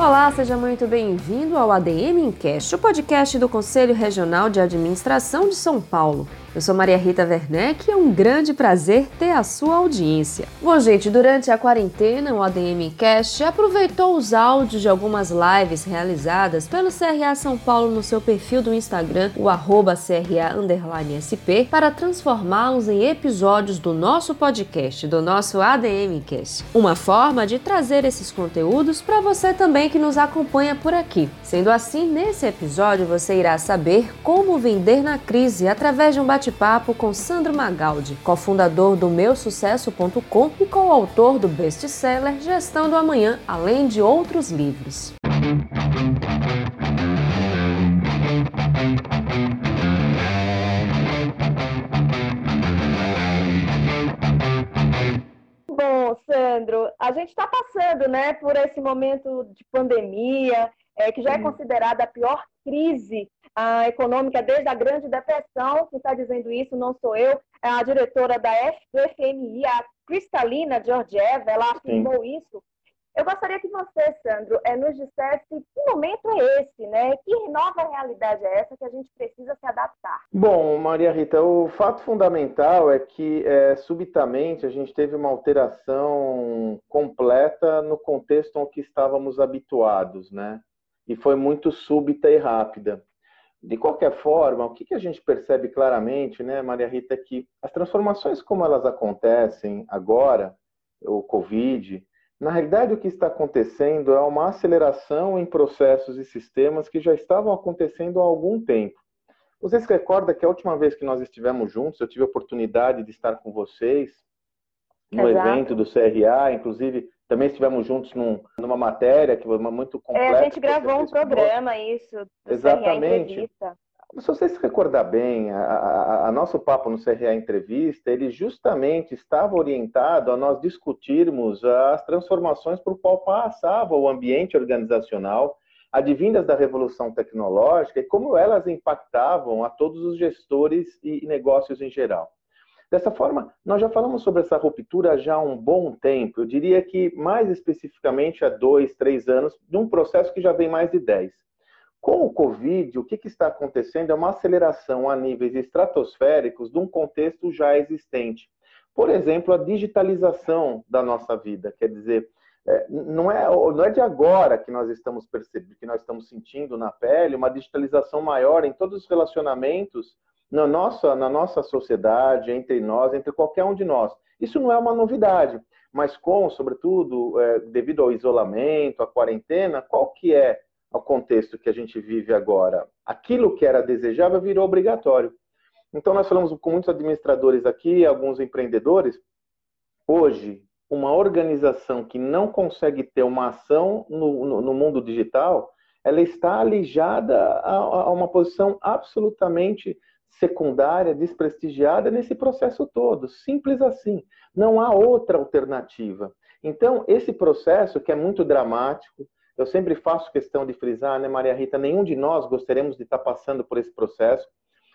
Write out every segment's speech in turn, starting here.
Olá, seja muito bem-vindo ao ADM Encast, o podcast do Conselho Regional de Administração de São Paulo. Eu sou Maria Rita Werneck e é um grande prazer ter a sua audiência. Bom, gente, durante a quarentena, o ADM Cast aproveitou os áudios de algumas lives realizadas pelo CRA São Paulo no seu perfil do Instagram, o arroba para transformá-los em episódios do nosso podcast, do nosso ADM Cast. Uma forma de trazer esses conteúdos para você também que nos acompanha por aqui. Sendo assim, nesse episódio você irá saber como vender na crise através de um bate-papo com Sandro Magaldi, cofundador do meusucesso.com e coautor do best-seller Gestão do Amanhã, além de outros livros. Bom, Sandro, a gente está passando né, por esse momento de pandemia, é, que já é considerada a pior crise a econômica desde a Grande Depressão. Quem está dizendo isso não sou eu, é a diretora da FMI, a Cristalina Georgieva, ela afirmou Sim. isso. Eu gostaria que você, Sandro, é, nos dissesse que momento é esse, né? Que nova realidade é essa que a gente precisa se adaptar? Bom, Maria Rita, o fato fundamental é que é, subitamente a gente teve uma alteração completa no contexto ao que estávamos habituados, né? E foi muito súbita e rápida. De qualquer forma, o que, a gente percebe claramente, né, Maria Rita, é que as transformações como elas acontecem agora, o Covid, na realidade o que está acontecendo é uma aceleração em processos e sistemas que já estavam acontecendo há algum tempo. Você se recorda que a última vez que nós estivemos juntos, eu tive a oportunidade de estar com vocês no Exato. evento do CRA, inclusive também estivemos juntos num, numa matéria que foi muito completa. É, a gente gravou um programa, isso. Exatamente. Se você se recordar bem, a, a, a, nosso papo no CRA Entrevista, ele justamente estava orientado a nós discutirmos as transformações por qual passava o ambiente organizacional, advindas da revolução tecnológica e como elas impactavam a todos os gestores e negócios em geral. Dessa forma, nós já falamos sobre essa ruptura já há um bom tempo. Eu diria que, mais especificamente, há dois, três anos, de um processo que já vem mais de dez. Com o Covid, o que, que está acontecendo é uma aceleração a níveis estratosféricos de um contexto já existente. Por exemplo, a digitalização da nossa vida. Quer dizer, é, não é, não é de agora que nós estamos percebendo, que nós estamos sentindo na pele uma digitalização maior em todos os relacionamentos na nossa, na nossa sociedade, entre nós, entre qualquer um de nós. Isso não é uma novidade, mas com, sobretudo, é, devido ao isolamento, à quarentena, qual que é o contexto que a gente vive agora? Aquilo que era desejável virou obrigatório. Então, nós falamos com muitos administradores aqui, alguns empreendedores. Hoje, uma organização que não consegue ter uma ação no, no, no mundo digital, ela está alijada a, a uma posição absolutamente secundária, desprestigiada nesse processo todo. Simples assim. Não há outra alternativa. Então, esse processo, que é muito dramático, eu sempre faço questão de frisar, né, Maria Rita? Nenhum de nós gostaríamos de estar passando por esse processo.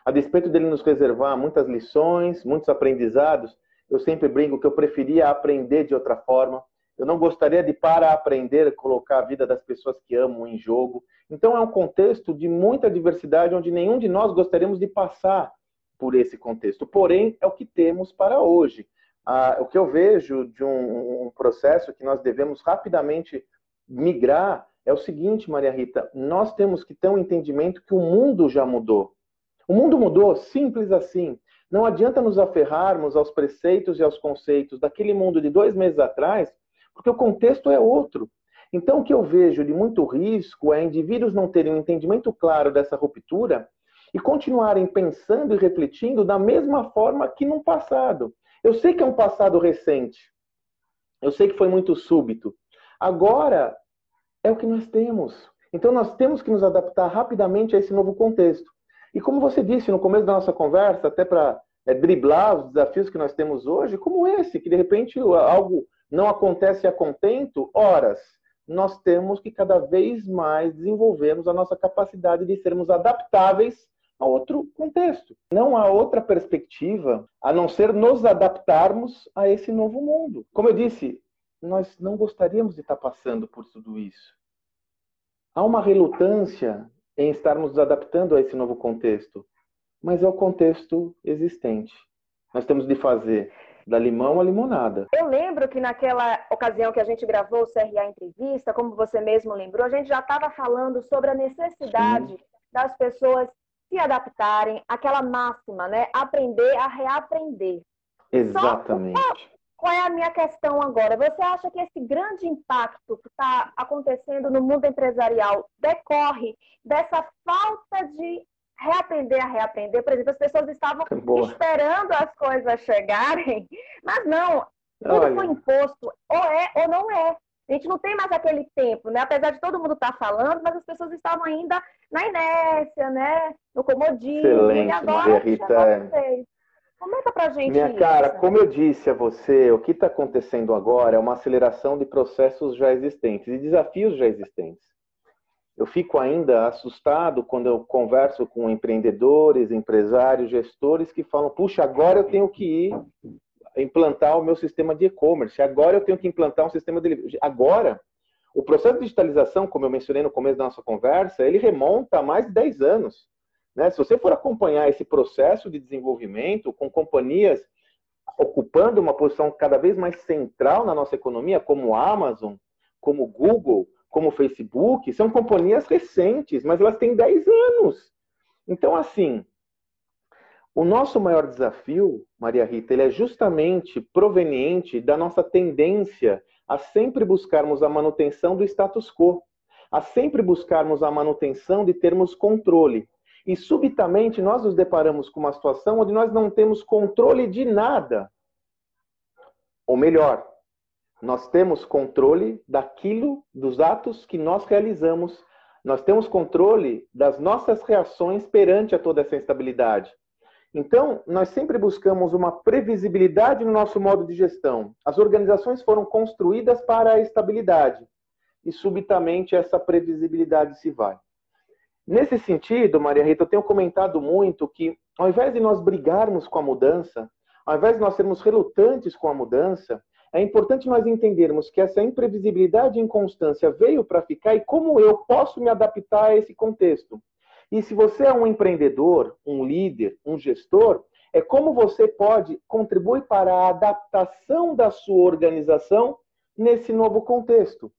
A despeito dele nos reservar muitas lições, muitos aprendizados, eu sempre brinco que eu preferia aprender de outra forma. Eu não gostaria de, para aprender, colocar a vida das pessoas que amo em jogo. Então, é um contexto de muita diversidade, onde nenhum de nós gostaríamos de passar por esse contexto. Porém, é o que temos para hoje. Ah, o que eu vejo de um, um processo que nós devemos rapidamente migrar é o seguinte, Maria Rita: nós temos que ter um entendimento que o mundo já mudou. O mundo mudou, simples assim. Não adianta nos aferrarmos aos preceitos e aos conceitos daquele mundo de dois meses atrás, porque o contexto é outro. Então, o que eu vejo de muito risco é indivíduos não terem um entendimento claro dessa ruptura e continuarem pensando e refletindo da mesma forma que no passado. Eu sei que é um passado recente, eu sei que foi muito súbito. Agora é o que nós temos. Então, nós temos que nos adaptar rapidamente a esse novo contexto. E como você disse no começo da nossa conversa, até para é, driblar os desafios que nós temos hoje, como esse, que de repente algo não acontece a contento, horas, nós temos que cada vez mais desenvolvermos a nossa capacidade de sermos adaptáveis a outro contexto. Não há outra perspectiva a não ser nos adaptarmos a esse novo mundo. Como eu disse, nós não gostaríamos de estar passando por tudo isso. há uma relutância em estarmos nos adaptando a esse novo contexto, mas é o contexto existente. Nós temos de fazer da limão à limonada. Eu lembro que naquela ocasião que a gente gravou o CRA Entrevista, como você mesmo lembrou, a gente já estava falando sobre a necessidade Sim. das pessoas se adaptarem àquela máxima, né? Aprender a reaprender. Exatamente. Só, qual é a minha questão agora? Você acha que esse grande impacto que está acontecendo no mundo empresarial decorre dessa falta de reaprender a reaprender. Por exemplo, as pessoas estavam Boa. esperando as coisas chegarem, mas não, tudo Olha. foi imposto, ou é ou não é. A gente não tem mais aquele tempo, né? Apesar de todo mundo estar tá falando, mas as pessoas estavam ainda na inércia, né? No comodismo. Excelente, e agora Maria Rita. É. Comenta pra gente Minha isso. cara, como eu disse a você, o que está acontecendo agora é uma aceleração de processos já existentes e desafios já existentes. Eu fico ainda assustado quando eu converso com empreendedores, empresários, gestores que falam: puxa, agora eu tenho que ir implantar o meu sistema de e-commerce, agora eu tenho que implantar um sistema de. Agora, o processo de digitalização, como eu mencionei no começo da nossa conversa, ele remonta a mais de 10 anos. Né? Se você for acompanhar esse processo de desenvolvimento com companhias ocupando uma posição cada vez mais central na nossa economia, como a Amazon, como Google, como o Facebook, são companhias recentes, mas elas têm 10 anos. Então, assim, o nosso maior desafio, Maria Rita, ele é justamente proveniente da nossa tendência a sempre buscarmos a manutenção do status quo, a sempre buscarmos a manutenção de termos controle. E subitamente nós nos deparamos com uma situação onde nós não temos controle de nada. Ou melhor, nós temos controle daquilo, dos atos que nós realizamos. Nós temos controle das nossas reações perante a toda essa instabilidade. Então, nós sempre buscamos uma previsibilidade no nosso modo de gestão. As organizações foram construídas para a estabilidade e subitamente essa previsibilidade se vai. Nesse sentido, Maria Rita, eu tenho comentado muito que ao invés de nós brigarmos com a mudança, ao invés de nós sermos relutantes com a mudança, é importante nós entendermos que essa imprevisibilidade e inconstância veio para ficar e como eu posso me adaptar a esse contexto. E se você é um empreendedor, um líder, um gestor, é como você pode contribuir para a adaptação da sua organização nesse novo contexto.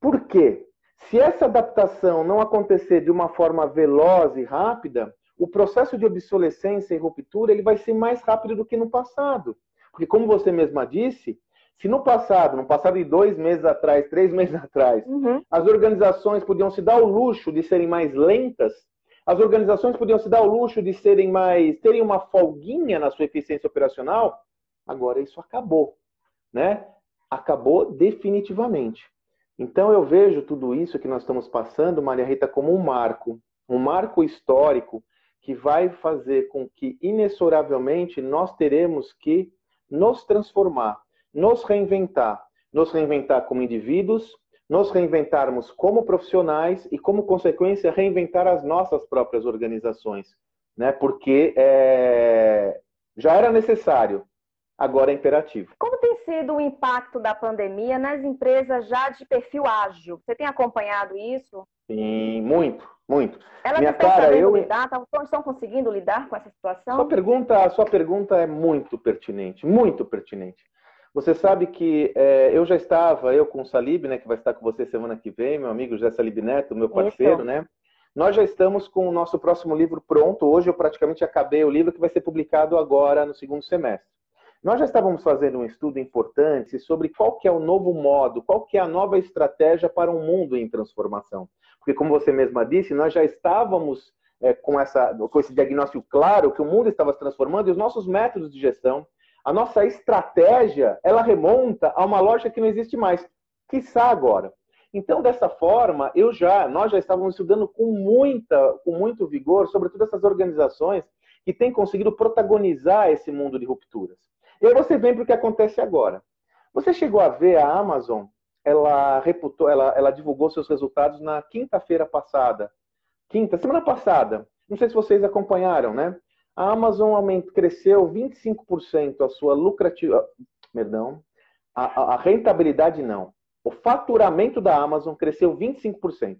Por quê? Se essa adaptação não acontecer de uma forma veloz e rápida, o processo de obsolescência e ruptura ele vai ser mais rápido do que no passado. Porque, como você mesma disse, se no passado, no passado de dois meses atrás, três meses atrás, uhum. as organizações podiam se dar o luxo de serem mais lentas, as organizações podiam se dar o luxo de serem mais, terem uma folguinha na sua eficiência operacional, agora isso acabou, né? Acabou definitivamente. Então eu vejo tudo isso que nós estamos passando, Maria Rita, como um marco, um marco histórico que vai fazer com que inexoravelmente nós teremos que nos transformar nos reinventar. Nos reinventar como indivíduos, nos reinventarmos como profissionais e, como consequência, reinventar as nossas próprias organizações. Né? Porque é... já era necessário, agora é imperativo. Como tem sido o impacto da pandemia nas empresas já de perfil ágil? Você tem acompanhado isso? Sim, muito, muito. Elas Minha estão cara, eu lidar, estão conseguindo lidar com essa situação? Sua pergunta, a sua pergunta é muito pertinente, muito pertinente. Você sabe que é, eu já estava, eu com o Salib, né, que vai estar com você semana que vem, meu amigo José Salib Neto, meu parceiro, Isso. né? Nós já estamos com o nosso próximo livro pronto. Hoje eu praticamente acabei o livro que vai ser publicado agora no segundo semestre. Nós já estávamos fazendo um estudo importante sobre qual que é o novo modo, qual que é a nova estratégia para um mundo em transformação. Porque, como você mesma disse, nós já estávamos é, com, essa, com esse diagnóstico claro que o mundo estava se transformando e os nossos métodos de gestão, a nossa estratégia, ela remonta a uma lógica que não existe mais, quiçá agora. Então, dessa forma, eu já, nós já estávamos estudando com muita, com muito vigor, sobretudo essas organizações que têm conseguido protagonizar esse mundo de rupturas. E aí você vem para o que acontece agora. Você chegou a ver a Amazon, ela reputou, ela, ela divulgou seus resultados na quinta-feira passada. Quinta, semana passada. Não sei se vocês acompanharam, né? A Amazon aumentou, cresceu 25% a sua lucrativa, perdão, a, a, rentabilidade não. O faturamento da Amazon cresceu 25%.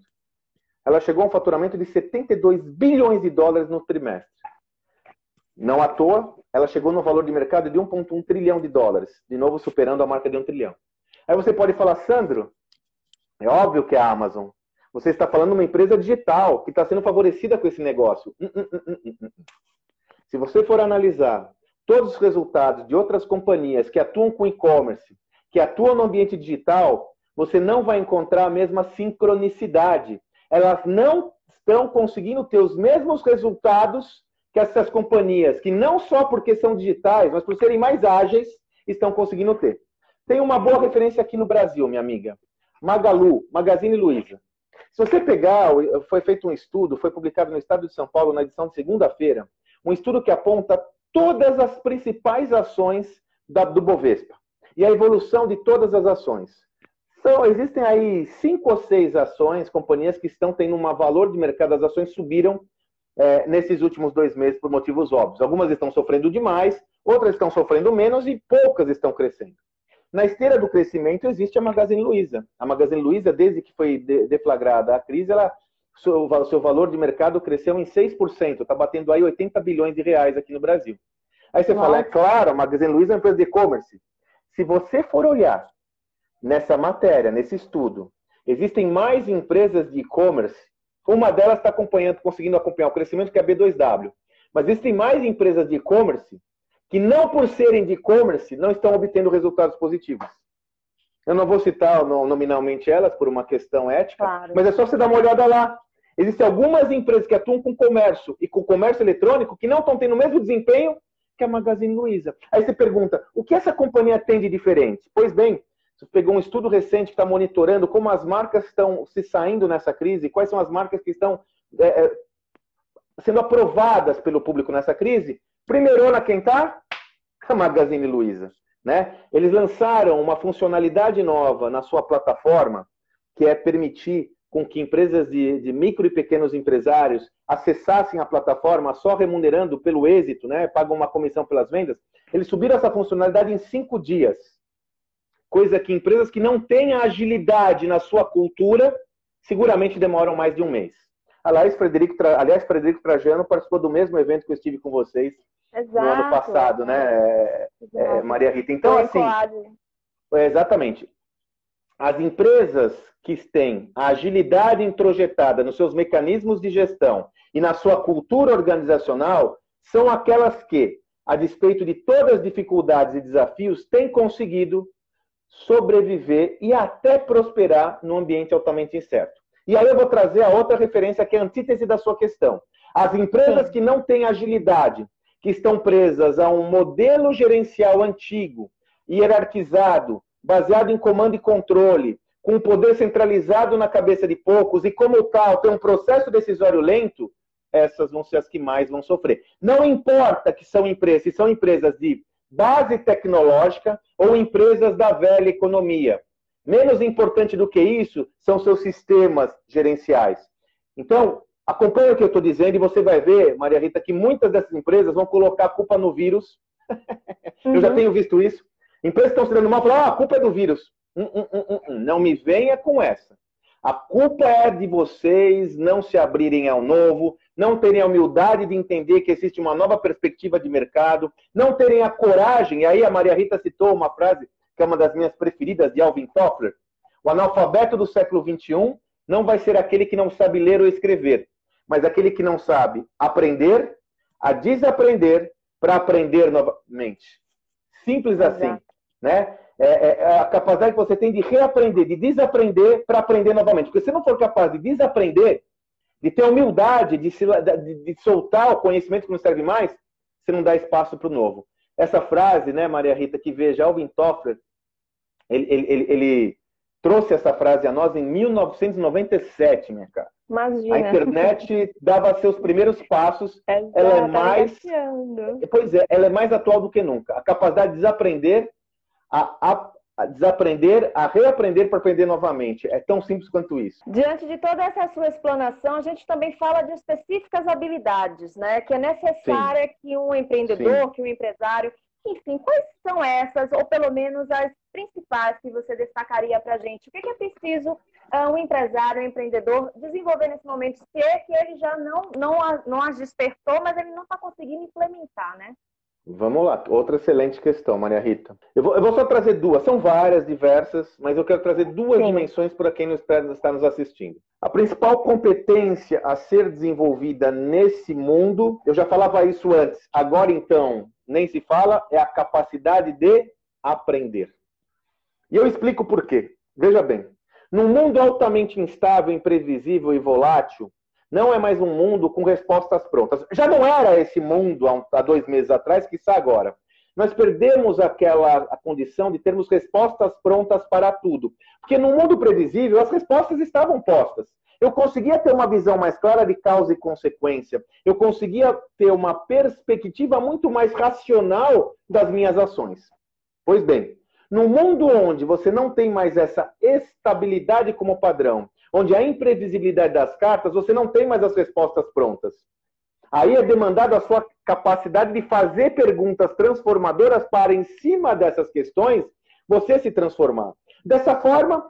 ela chegou a um faturamento de 72 bilhões de dólares no trimestre. Não à toa, ela chegou no valor de mercado de 1,1 trilhão de dólares, de novo superando a marca de 1 trilhão. Aí você pode falar, Sandro, é óbvio que é a Amazon. Você está falando de uma empresa digital que está sendo favorecida com esse negócio. Hum, hum, hum, Se você for analisar todos os resultados de outras companhias que atuam com e-commerce, que atuam no ambiente digital, você não vai encontrar a mesma sincronicidade. Elas não estão conseguindo ter os mesmos resultados que essas companhias, que não só porque são digitais, mas por serem mais ágeis, estão conseguindo ter. Tem uma boa referência aqui no Brasil, minha amiga. Magalu, Magazine Luiza. Se você pegar, foi feito um estudo, foi publicado no Estado de São Paulo na edição de segunda-feira, um estudo que aponta todas as principais ações da, do Bovespa e a evolução de todas as ações. Então, existem aí cinco ou seis ações, companhias que estão tendo um valor de mercado, as ações subiram é, nesses últimos dois meses por motivos óbvios. Algumas estão sofrendo demais, outras estão sofrendo menos e poucas estão crescendo. Na esteira do crescimento existe a Magazine Luiza. A Magazine Luiza, desde que foi deflagrada a crise, ela, seu, seu valor de mercado cresceu em 6%, está batendo aí 80 bilhões de reais aqui no Brasil. Aí você Nossa. fala, é claro, a Magazine Luiza é uma empresa de e-commerce. Se você for olhar nessa matéria, nesse estudo, existem mais empresas de e-commerce uma delas está acompanhando, conseguindo acompanhar o crescimento, que é a B2W. Mas existem mais empresas de e-commerce que, não por serem de e-commerce, não estão obtendo resultados positivos. Eu não vou citar nominalmente elas por uma questão ética, claro. mas é só você dar uma olhada lá. Existem algumas empresas que atuam com comércio e com comércio eletrônico que não estão tendo o mesmo desempenho que a Magazine Luiza. Aí você pergunta, o que essa companhia tem de diferente? Pois bem, você pegou um estudo recente que está monitorando como as marcas estão se saindo nessa crise, quais são as marcas que estão é, é sendo aprovadas pelo público nessa crise. Primeiro, na quem está? A Magazine Luiza. Né? Eles lançaram uma funcionalidade nova na sua plataforma, que é permitir com que empresas de, de, micro e pequenos empresários acessassem a plataforma só remunerando pelo êxito, né? pagam uma comissão pelas vendas. Eles subiram essa funcionalidade em cinco dias coisa que empresas que não têm agilidade na sua cultura seguramente demoram mais de um mês. Aliás, Frederico, aliás, Frederico Trajano participou do mesmo evento que eu estive com vocês Exato. no ano passado, né, é, é Maria Rita? Então, assim, é, exatamente. As empresas que têm a agilidade introjetada nos seus mecanismos de gestão e na sua cultura organizacional são aquelas que, a despeito de todas as dificuldades e desafios, têm conseguido sobreviver e até prosperar num ambiente altamente incerto. E aí eu vou trazer a outra referência que é a antítese da sua questão. As empresas que não têm agilidade, que estão presas a um modelo gerencial antigo, hierarquizado, baseado em comando e controle, com o poder centralizado na cabeça de poucos e, como tal, tem um processo decisório lento, essas vão ser as que mais vão sofrer. Não importa que são empresas, se são empresas de base tecnológica ou empresas da velha economia. Menos importante do que isso são seus sistemas gerenciais. Então, acompanhe o que eu estou dizendo e você vai ver, Maria Rita, que muitas dessas empresas vão colocar a culpa no vírus. Eu já uhum. tenho visto isso. Empresas estão se dando mal, falam, ah, a culpa é do vírus. Hum, hum, hum, hum, não me venha com essa. A culpa é de vocês não se abrirem ao novo, não terem a humildade de entender que existe uma nova perspectiva de mercado, não terem a coragem, e aí a Maria Rita citou uma frase que é uma das minhas preferidas, de Alvin Toffler, o analfabeto do século XXI não vai ser aquele que não sabe ler ou escrever, mas aquele que não sabe aprender, a desaprender para aprender novamente. Simples assim, né? É, é, é, a capacidade que você tem de reaprender, de desaprender para aprender novamente. Porque se não for capaz de desaprender, de ter humildade, de, se, de, de soltar o conhecimento que não serve mais, você não dá espaço para o novo. Essa frase, né, Maria Rita, que veja Alvin Toffler, ele, ele, ele, ele, trouxe essa frase a nós em 1997, minha cara. Imagina. A internet dava seus primeiros passos. Ela é mais. Pois é, ela é mais atual do que nunca. A capacidade de desaprender, a, a a desaprender, a reaprender para aprender novamente. É tão simples quanto isso. Diante de toda essa sua explanação, a gente também fala de específicas habilidades, né? Que é necessária Sim. que um empreendedor, Sim. que um empresário, enfim, quais são essas, ou pelo menos as principais que você destacaria para a gente? O que é preciso uh, um empresário, um empreendedor desenvolver nesse momento, se é que ele já não, não, não as despertou, mas ele não está conseguindo implementar, né? Vamos lá, outra excelente questão, Maria Rita. Eu vou, eu vou só trazer duas, são várias, diversas, mas eu quero trazer duas Sim. dimensões para quem está nos assistindo. A principal competência a ser desenvolvida nesse mundo, eu já falava isso antes, agora então nem se fala, é a capacidade de aprender. E eu explico por quê. Veja bem, num mundo altamente instável, imprevisível e volátil, não é mais um mundo com respostas prontas. Já não era esse mundo há dois meses atrás, que está agora. Nós perdemos aquela a condição de termos respostas prontas para tudo. Porque no mundo previsível, as respostas estavam postas. Eu conseguia ter uma visão mais clara de causa e consequência. Eu conseguia ter uma perspectiva muito mais racional das minhas ações. Pois bem, no mundo onde você não tem mais essa estabilidade como padrão, onde a imprevisibilidade das cartas, você não tem mais as respostas prontas. Aí é demandado a sua capacidade de fazer perguntas transformadoras para, em cima dessas questões, você se transformar. Dessa forma,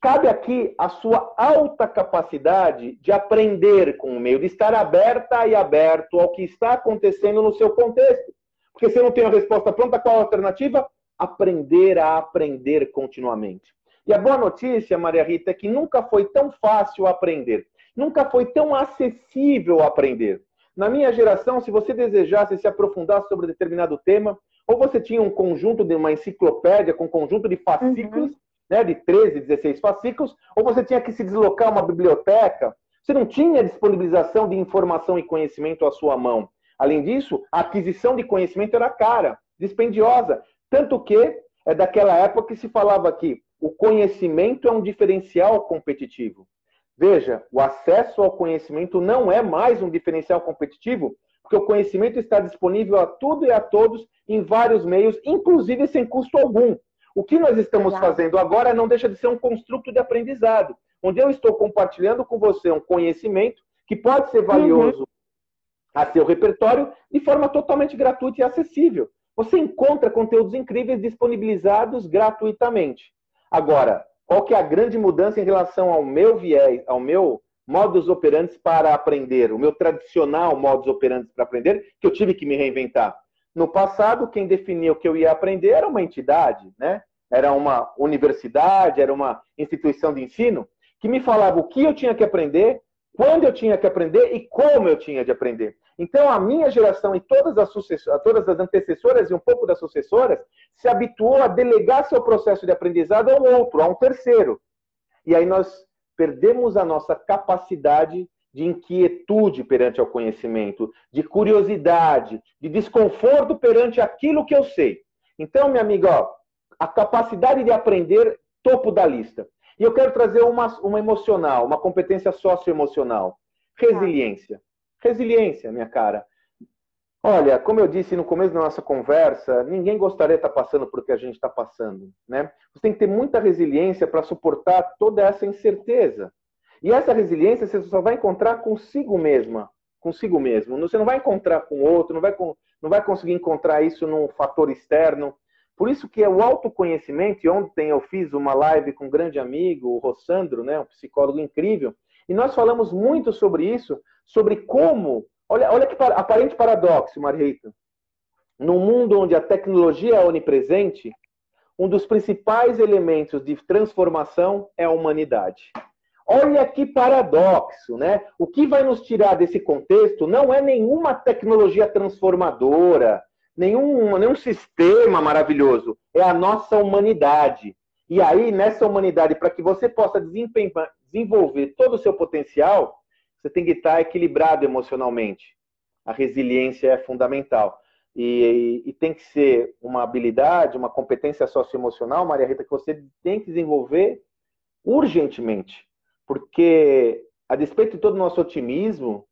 cabe aqui a sua alta capacidade de aprender com o meio, de estar aberta e aberto ao que está acontecendo no seu contexto. Porque se eu não tenho a resposta pronta, qual a alternativa? Aprender a aprender continuamente. E a boa notícia, Maria Rita, é que nunca foi tão fácil aprender, nunca foi tão acessível aprender. Na minha geração, se você desejasse se aprofundar sobre determinado tema, ou você tinha um conjunto de uma enciclopédia com um conjunto de fascículos, uhum. né, de 13, 16 fascículos, ou você tinha que se deslocar a uma biblioteca, você não tinha disponibilização de informação e conhecimento à sua mão. Além disso, a aquisição de conhecimento era cara, dispendiosa. Tanto que é daquela época que se falava que o conhecimento é um diferencial competitivo. Veja, o acesso ao conhecimento não é mais um diferencial competitivo, porque o conhecimento está disponível a tudo e a todos em vários meios, inclusive sem custo algum. O que nós estamos fazendo agora não deixa de ser um construto de aprendizado, onde eu estou compartilhando com você um conhecimento que pode ser valioso uhum. a seu repertório de forma totalmente gratuita e acessível. Você encontra conteúdos incríveis disponibilizados gratuitamente. Agora, qual que é a grande mudança em relação ao meu viés, ao meu modus operandi para aprender, o meu tradicional modus operandi para aprender, que eu tive que me reinventar? No passado, quem definia o que eu ia aprender era uma entidade, né? Era uma universidade, era uma instituição de ensino que me falava o que eu tinha que aprender, quando eu tinha que aprender e como eu tinha de aprender. Então, a minha geração e todas as, todas as antecessoras e um pouco das sucessoras se habituou a delegar seu processo de aprendizado ao outro, a um terceiro. E aí nós perdemos a nossa capacidade de inquietude perante o conhecimento, de curiosidade, de desconforto perante aquilo que eu sei. Então, minha amiga, ó, a capacidade de aprender, topo da lista. E eu quero trazer uma, uma emocional, uma competência socioemocional. Resiliência. Resiliência, minha cara. Olha, como eu disse no começo da nossa conversa, ninguém gostaria de estar passando por que a gente está passando, né? Você tem que ter muita resiliência para suportar toda essa incerteza. E essa resiliência você só vai encontrar consigo mesma, consigo mesmo. Você não vai encontrar com outro, não vai, não vai conseguir encontrar isso num fator externo. Por isso que é o autoconhecimento, e ontem eu fiz uma live com um grande amigo, o Rossandro, né, um psicólogo incrível, e nós falamos muito sobre isso, sobre como. Olha, olha que aparente paradoxo, Marita. No mundo onde a tecnologia é onipresente, um dos principais elementos de transformação é a humanidade. Olha que paradoxo, né? O que vai nos tirar desse contexto não é nenhuma tecnologia transformadora, nenhum, nenhum sistema maravilhoso, é a nossa humanidade. E aí, nessa humanidade, para que você possa desenvolver todo o seu potencial, você tem que estar equilibrado emocionalmente. A resiliência é fundamental. E, e, tem que ser uma habilidade, uma competência socioemocional, Maria Rita, que você tem que desenvolver urgentemente. Porque, a despeito de todo o nosso otimismo,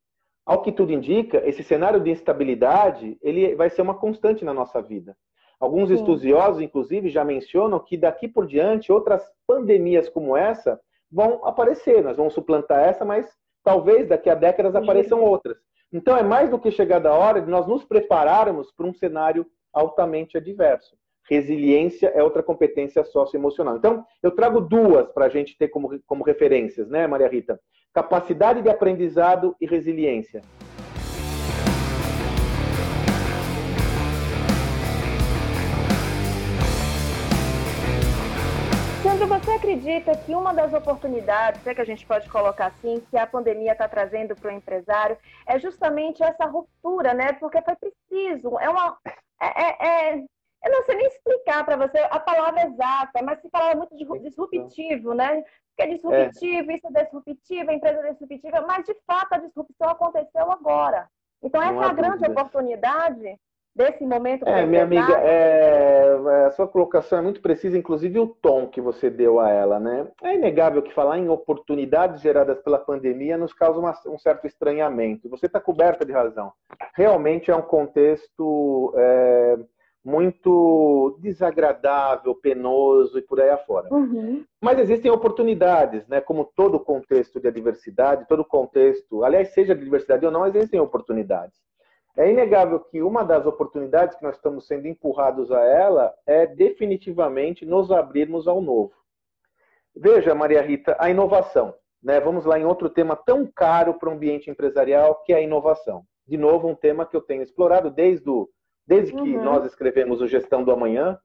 ao que tudo indica, esse cenário de instabilidade ele vai ser uma constante na nossa vida. Alguns Sim. estudiosos, inclusive, já mencionam que daqui por diante outras pandemias como essa vão aparecer. Nós vamos suplantar essa, mas talvez daqui a décadas apareçam outras. Então é mais do que chegada a hora de nós nos prepararmos para um cenário altamente adverso. Resiliência é outra competência socioemocional. Então, eu trago duas para a gente ter como, como referências, né, Maria Rita? Capacidade de aprendizado e resiliência. Acredita que uma das oportunidades, é que a gente pode colocar assim, que a pandemia está trazendo para o empresário, é justamente essa ruptura, né? Porque foi preciso, é uma. É, é, é eu não sei nem explicar para você a palavra exata, mas se falava muito de disruptivo, né? Que é disruptivo, é. isso é disruptivo, a empresa é disruptiva, mas de fato a disrupção aconteceu agora. Então, essa é a grande oportunidade desse momento. É, minha amiga, é, é, a sua colocação é muito precisa, inclusive o tom que você deu a ela, né? É inegável que falar em oportunidades geradas pela pandemia nos causa uma, um certo estranhamento. Você está coberta de razão. Realmente é um contexto é, muito desagradável, penoso e por aí afora. Uhum. Mas existem oportunidades, né? Como todo contexto de adversidade, todo contexto, aliás, seja de diversidade ou não, existem oportunidades. É inegável que uma das oportunidades que nós estamos sendo empurrados a ela é definitivamente nos abrirmos ao novo. Veja, Maria Rita, a inovação. Né? Vamos lá em outro tema tão caro para o ambiente empresarial, que é a inovação. De novo, um tema que eu tenho explorado desde, o, desde que uhum. nós escrevemos o Gestão do Amanhã.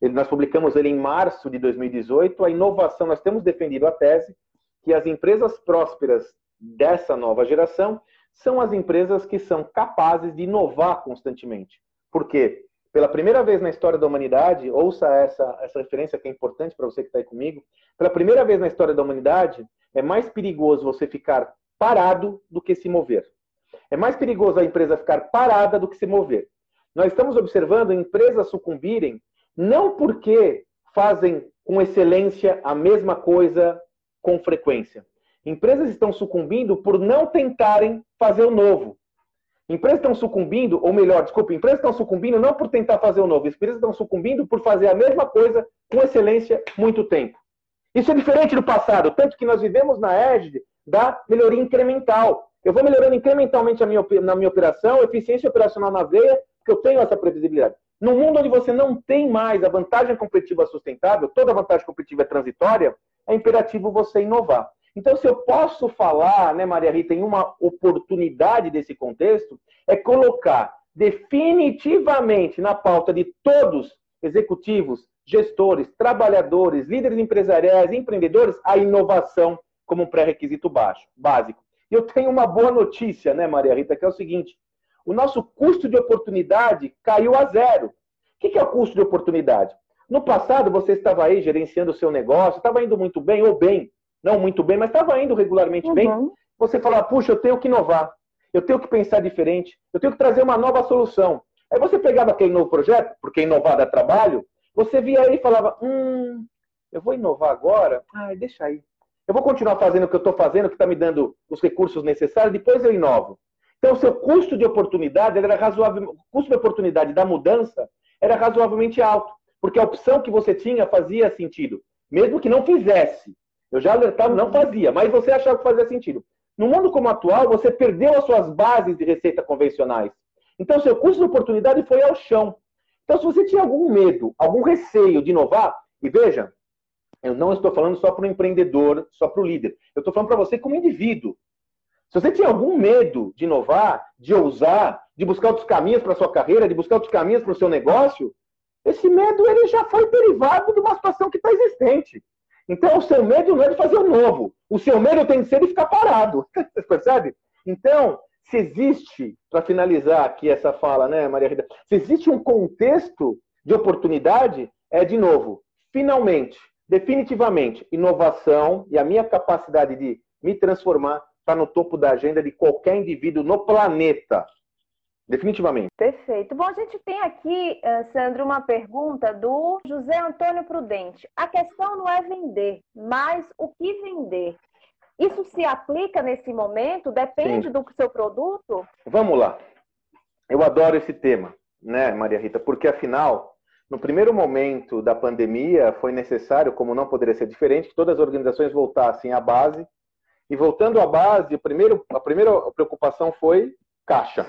Ele, nós publicamos ele em março de 2018. A inovação, nós temos defendido a tese que as empresas prósperas dessa nova geração são as empresas que são capazes de inovar constantemente. Por quê? Pela primeira vez na história da humanidade, ouça essa, essa referência que é importante para você que está aí comigo. Pela primeira vez na história da humanidade, é mais perigoso você ficar parado do que se mover. É mais perigoso a empresa ficar parada do que se mover. Nós estamos observando empresas sucumbirem não porque fazem com excelência a mesma coisa com frequência, Empresas estão sucumbindo por não tentarem fazer o novo. Empresas estão sucumbindo, ou melhor, desculpe, empresas estão sucumbindo não por tentar fazer o novo, empresas estão sucumbindo por fazer a mesma coisa com excelência muito tempo. Isso é diferente do passado, tanto que nós vivemos na égide da melhoria incremental. Eu vou melhorando incrementalmente a minha, na minha operação, eficiência operacional na veia, porque eu tenho essa previsibilidade. No mundo onde você não tem mais a vantagem competitiva sustentável, toda vantagem competitiva é transitória, é imperativo você inovar. Então, se eu posso falar, né, Maria Rita, em uma oportunidade desse contexto, é colocar definitivamente na pauta de todos, executivos, gestores, trabalhadores, líderes empresariais, empreendedores, a inovação como um pré-requisito básico. E eu tenho uma boa notícia, né, Maria Rita, que é o seguinte: o nosso custo de oportunidade caiu a zero. O que é o custo de oportunidade? No passado, você estava aí gerenciando o seu negócio, estava indo muito bem ou bem não muito bem, mas estava indo regularmente uhum. bem, você fala, puxa, eu tenho que inovar, eu tenho que pensar diferente, eu tenho que trazer uma nova solução. Aí você pegava aquele novo projeto, porque inovar dá trabalho, você via aí e falava, hum, eu vou inovar agora? Ah, deixa aí. Eu vou continuar fazendo o que eu estou fazendo, que está me dando os recursos necessários, depois eu inovo. Então, o seu custo de oportunidade era razoável, o custo de oportunidade da mudança era razoavelmente alto, porque a opção que você tinha fazia sentido, mesmo que não fizesse. Eu já alertava, não fazia, mas você achava que fazia sentido. No mundo como atual, você perdeu as suas bases de receita convencionais. Então, seu custo de oportunidade foi ao chão. Então, se você tinha algum medo, algum receio de inovar, e veja, eu não estou falando só para o empreendedor, só para o líder. Eu estou falando para você como indivíduo. Se você tinha algum medo de inovar, de ousar, de buscar outros caminhos para a sua carreira, de buscar outros caminhos para o seu negócio, esse medo ele já foi derivado de uma situação que está existente. Então, o seu medo não é de fazer o novo. O seu medo tem que ser de ficar parado. Você percebe? Então, se existe, para finalizar aqui essa fala, né, Maria Rita? Se existe um contexto de oportunidade, é de novo, finalmente, definitivamente, inovação e a minha capacidade de me transformar está no topo da agenda de qualquer indivíduo no planeta. Definitivamente. Perfeito. Bom, a gente tem aqui, eh, Sandro, uma pergunta do José Antônio Prudente. A questão não é vender, mas o que vender? Isso se aplica nesse momento? Depende Sim. do seu produto? Vamos lá. Eu adoro esse tema, né, Maria Rita? Porque afinal, no primeiro momento da pandemia, foi necessário, como não poderia ser diferente, que todas as organizações voltassem à base. E voltando à base, primeiro, a primeira preocupação foi caixa.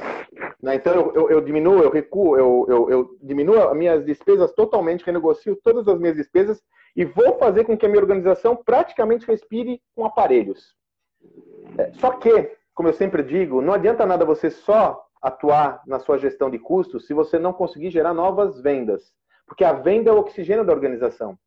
Né? Então eu, eu, eu, diminuo, eu recuo, eu, eu, eu diminuo as minhas despesas totalmente, renegocio todas as minhas despesas e vou fazer com que a minha organização praticamente respire com aparelhos. É, só que, como eu sempre digo, não adianta nada você só atuar na sua gestão de custos se você não conseguir gerar novas vendas. Porque a venda é o oxigênio da organização.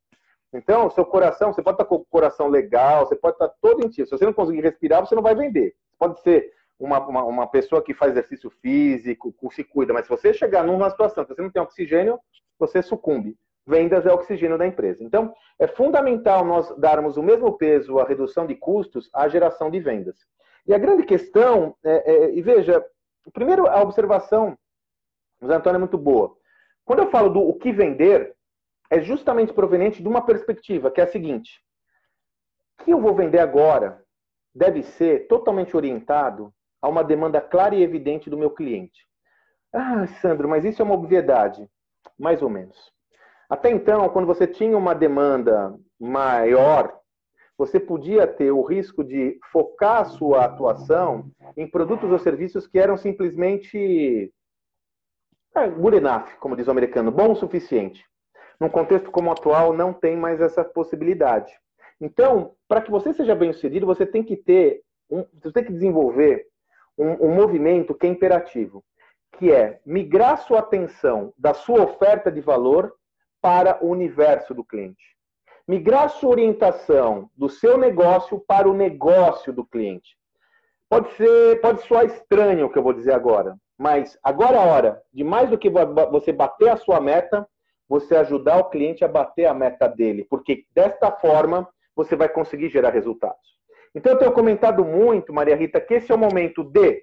Então, seu coração, você pode estar com o coração legal, você pode estar todo em ti. Se você não conseguir respirar, você não vai vender. Pode ser uma, uma, uma, pessoa que faz exercício físico, se cuida, mas se você chegar numa situação que você não tem oxigênio, você sucumbe. Vendas é oxigênio da empresa. Então, é fundamental nós darmos o mesmo peso à redução de custos à geração de vendas. E a grande questão, é, é, e veja, primeiro a observação, o Zé Antônio é muito boa. Quando eu falo do o que vender, é justamente proveniente de uma perspectiva, que é a seguinte: o que eu vou vender agora deve ser totalmente orientado a uma demanda clara e evidente do meu cliente. Ah, Sandro, mas isso é uma obviedade. Mais ou menos. Até então, quando você tinha uma demanda maior, você podia ter o risco de focar a sua atuação em produtos ou serviços que eram simplesmente é, good enough, como diz o americano, bom o suficiente. Num contexto como o atual, não tem mais essa possibilidade. Então, para que você seja bem sucedido, você tem que ter, um, você tem que desenvolver um, um movimento que é imperativo, que é migrar sua atenção da sua oferta de valor para o universo do cliente. Migrar sua orientação do seu negócio para o negócio do cliente. Pode ser, pode soar estranho o que eu vou dizer agora, mas agora é a hora de mais do que você bater a sua meta, você ajudar o cliente a bater a meta dele, porque desta forma você vai conseguir gerar resultados. Então eu tenho comentado muito, Maria Rita, que esse é o momento de,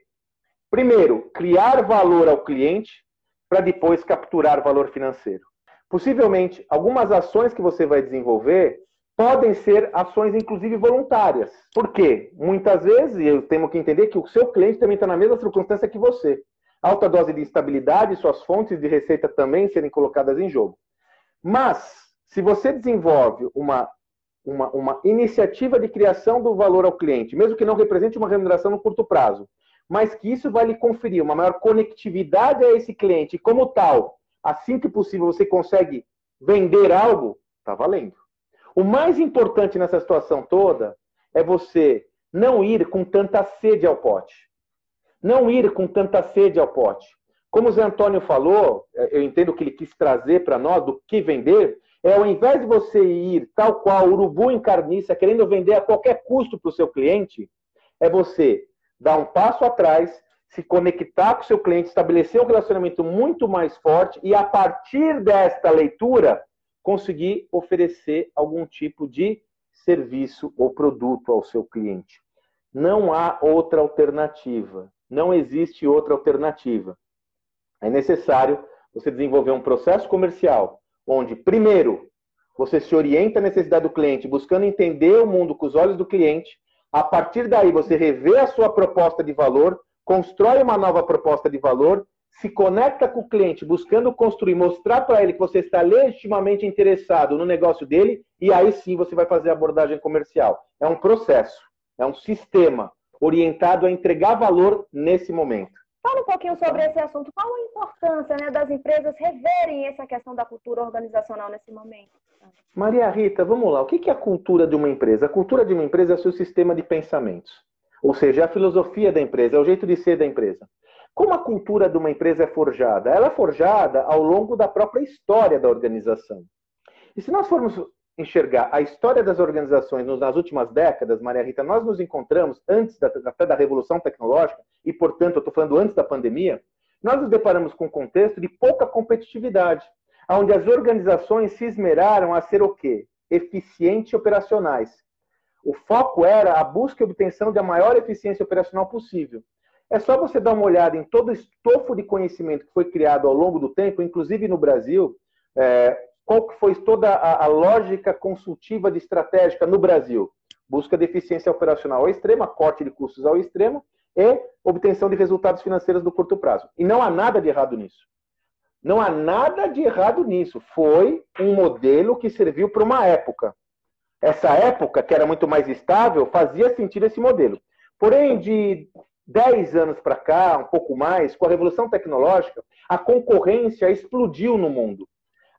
primeiro, criar valor ao cliente para depois capturar valor financeiro. Possivelmente, algumas ações que você vai desenvolver podem ser ações, inclusive, voluntárias. Por quê? Muitas vezes, eu tenho que entender que o seu cliente também está na mesma circunstância que você. Alta dose de instabilidade, suas fontes de receita também serem colocadas em jogo. Mas, se você desenvolve uma uma, uma iniciativa de criação do valor ao cliente, mesmo que não represente uma remuneração no curto prazo, mas que isso vai lhe conferir uma maior conectividade a esse cliente, e como tal, assim que possível você consegue vender algo, está valendo. O mais importante nessa situação toda é você não ir com tanta sede ao pote. Não ir com tanta sede ao pote. Como o Zé Antônio falou, eu entendo que ele quis trazer para nós do que vender, é ao invés de você ir tal qual urubu em carniça, querendo vender a qualquer custo para o seu cliente, é você dar um passo atrás, se conectar com o seu cliente, estabelecer um relacionamento muito mais forte e, a partir desta leitura, conseguir oferecer algum tipo de serviço ou produto ao seu cliente. Não há outra alternativa. Não existe outra alternativa. É necessário você desenvolver um processo comercial onde, primeiro, você se orienta à necessidade do cliente, buscando entender o mundo com os olhos do cliente. A partir daí, você revê a sua proposta de valor, constrói uma nova proposta de valor, se conecta com o cliente, buscando construir, mostrar para ele que você está legitimamente interessado no negócio dele, e aí sim você vai fazer a abordagem comercial. É um processo, é um sistema orientado a entregar valor nesse momento. Fala um pouquinho sobre esse assunto. Qual a importância né, das empresas reverem essa questão da cultura organizacional nesse momento? Maria Rita, vamos lá. O que é a cultura de uma empresa? A cultura de uma empresa é o seu sistema de pensamentos. Ou seja, é a filosofia da empresa, é o jeito de ser da empresa. Como a cultura de uma empresa é forjada? Ela é forjada ao longo da própria história da organização. E se nós formos enxergar a história das organizações nas últimas décadas, Maria Rita, nós nos encontramos antes da, até da revolução tecnológica, e portanto, eu estou falando antes da pandemia, nós nos deparamos com um contexto de pouca competitividade, onde as organizações se esmeraram a ser o quê? Eficientes operacionais. O foco era a busca e obtenção da maior eficiência operacional possível. É só você dar uma olhada em todo o estofo de conhecimento que foi criado ao longo do tempo, inclusive no Brasil, é, qual que foi toda a, a lógica consultiva de estratégica no Brasil? Busca de eficiência operacional ao extremo, corte de custos ao extremo e obtenção de resultados financeiros do curto prazo. E não há nada de errado nisso. Não há nada de errado nisso. Foi um modelo que serviu para uma época. Essa época, que era muito mais estável, fazia sentido esse modelo. Porém, de 10 anos para cá, um pouco mais, com a revolução tecnológica, a concorrência explodiu no mundo.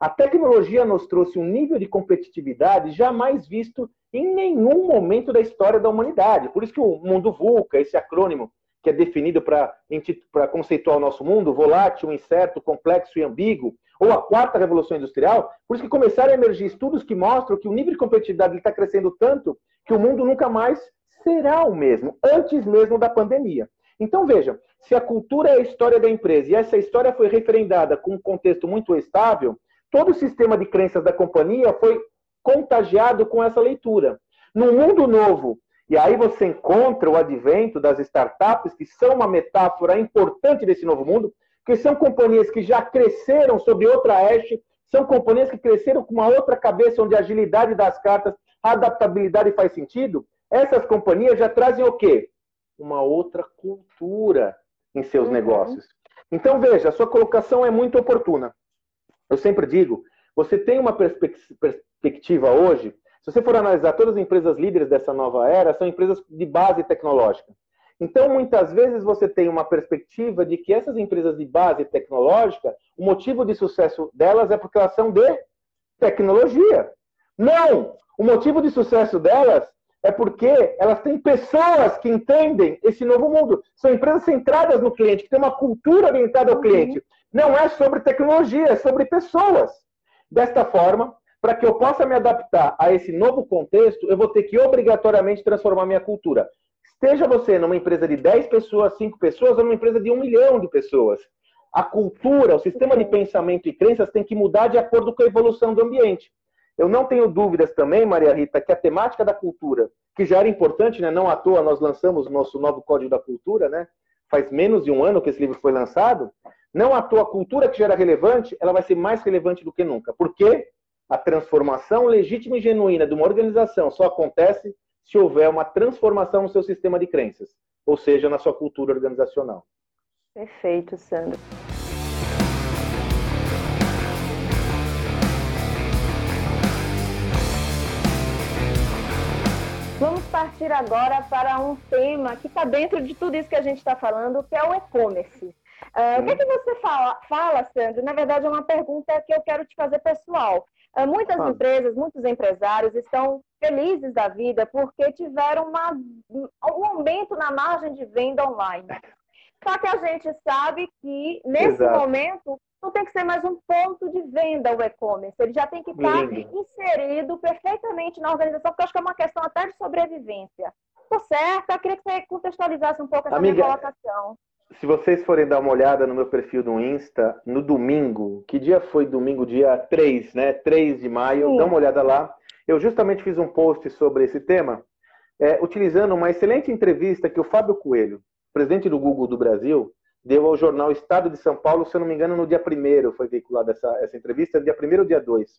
A tecnologia nos trouxe um nível de competitividade jamais visto em nenhum momento da história da humanidade. Por isso que o mundo VUCA, esse acrônimo que é definido para conceituar o nosso mundo, volátil, incerto, complexo e ambíguo, ou a quarta revolução industrial, por isso que começaram a emergir estudos que mostram que o nível de competitividade está crescendo tanto que o mundo nunca mais será o mesmo, antes mesmo da pandemia. Então, veja, se a cultura é a história da empresa e essa história foi referendada com um contexto muito estável, todo o sistema de crenças da companhia foi contagiado com essa leitura. No mundo novo, e aí você encontra o advento das startups, que são uma metáfora importante desse novo mundo, que são companhias que já cresceram sobre outra haste, são companhias que cresceram com uma outra cabeça, onde a agilidade das cartas, a adaptabilidade faz sentido. Essas companhias já trazem o quê? Uma outra cultura em seus uhum. negócios. Então, veja, a sua colocação é muito oportuna. Eu sempre digo, você tem uma perspectiva hoje, se você for analisar todas as empresas líderes dessa nova era, são empresas de base tecnológica. Então, muitas vezes você tem uma perspectiva de que essas empresas de base tecnológica, o motivo de sucesso delas é porque elas são de tecnologia. Não! O motivo de sucesso delas é porque elas têm pessoas que entendem esse novo mundo. São empresas centradas no cliente, que têm uma cultura orientada ao cliente. Não é sobre tecnologia, é sobre pessoas. Desta forma, para que eu possa me adaptar a esse novo contexto, eu vou ter que obrigatoriamente transformar minha cultura. Esteja você numa empresa de 10 pessoas, 5 pessoas, ou numa empresa de 1 milhão de pessoas. A cultura, o sistema de pensamento e crenças tem que mudar de acordo com a evolução do ambiente. Eu não tenho dúvidas também, Maria Rita, que a temática da cultura, que já era importante, né? não à toa nós lançamos o nosso novo Código da Cultura, né? faz menos de um ano que esse livro foi lançado, não à toa a cultura que já era relevante, ela vai ser mais relevante do que nunca. Por quê? A transformação legítima e genuína de uma organização só acontece se houver uma transformação no seu sistema de crenças, ou seja, na sua cultura organizacional. Perfeito, Sandro. Vamos partir agora para um tema que está dentro de tudo isso que a gente está falando, que é o e-commerce. Uh, o que, é que você fala, fala, Sandro? Na verdade, é uma pergunta que eu quero te fazer pessoal. Ah, muitas ah. empresas, muitos empresários estão felizes da vida porque tiveram uma, um aumento na margem de venda online. Só que a gente sabe que, nesse Exato. momento, não tem que ser mais um ponto de venda o e-commerce. Ele já tem que estar inserido perfeitamente na organização, porque eu acho que é uma questão até de sobrevivência. Tô certo? Eu queria que você contextualizasse um pouco essa Amiga, minha colocação se vocês forem dar uma olhada no meu perfil do Insta, no domingo, que dia foi domingo? Dia 3, né? 3 de maio, Sim. dá uma olhada lá. Eu justamente fiz um post sobre esse tema, é, utilizando uma excelente entrevista que o Fábio Coelho, presidente do Google do Brasil, deu ao jornal Estado de São Paulo, se eu não me engano, no dia 1 foi veiculada essa, essa entrevista, dia 1 ou dia 2.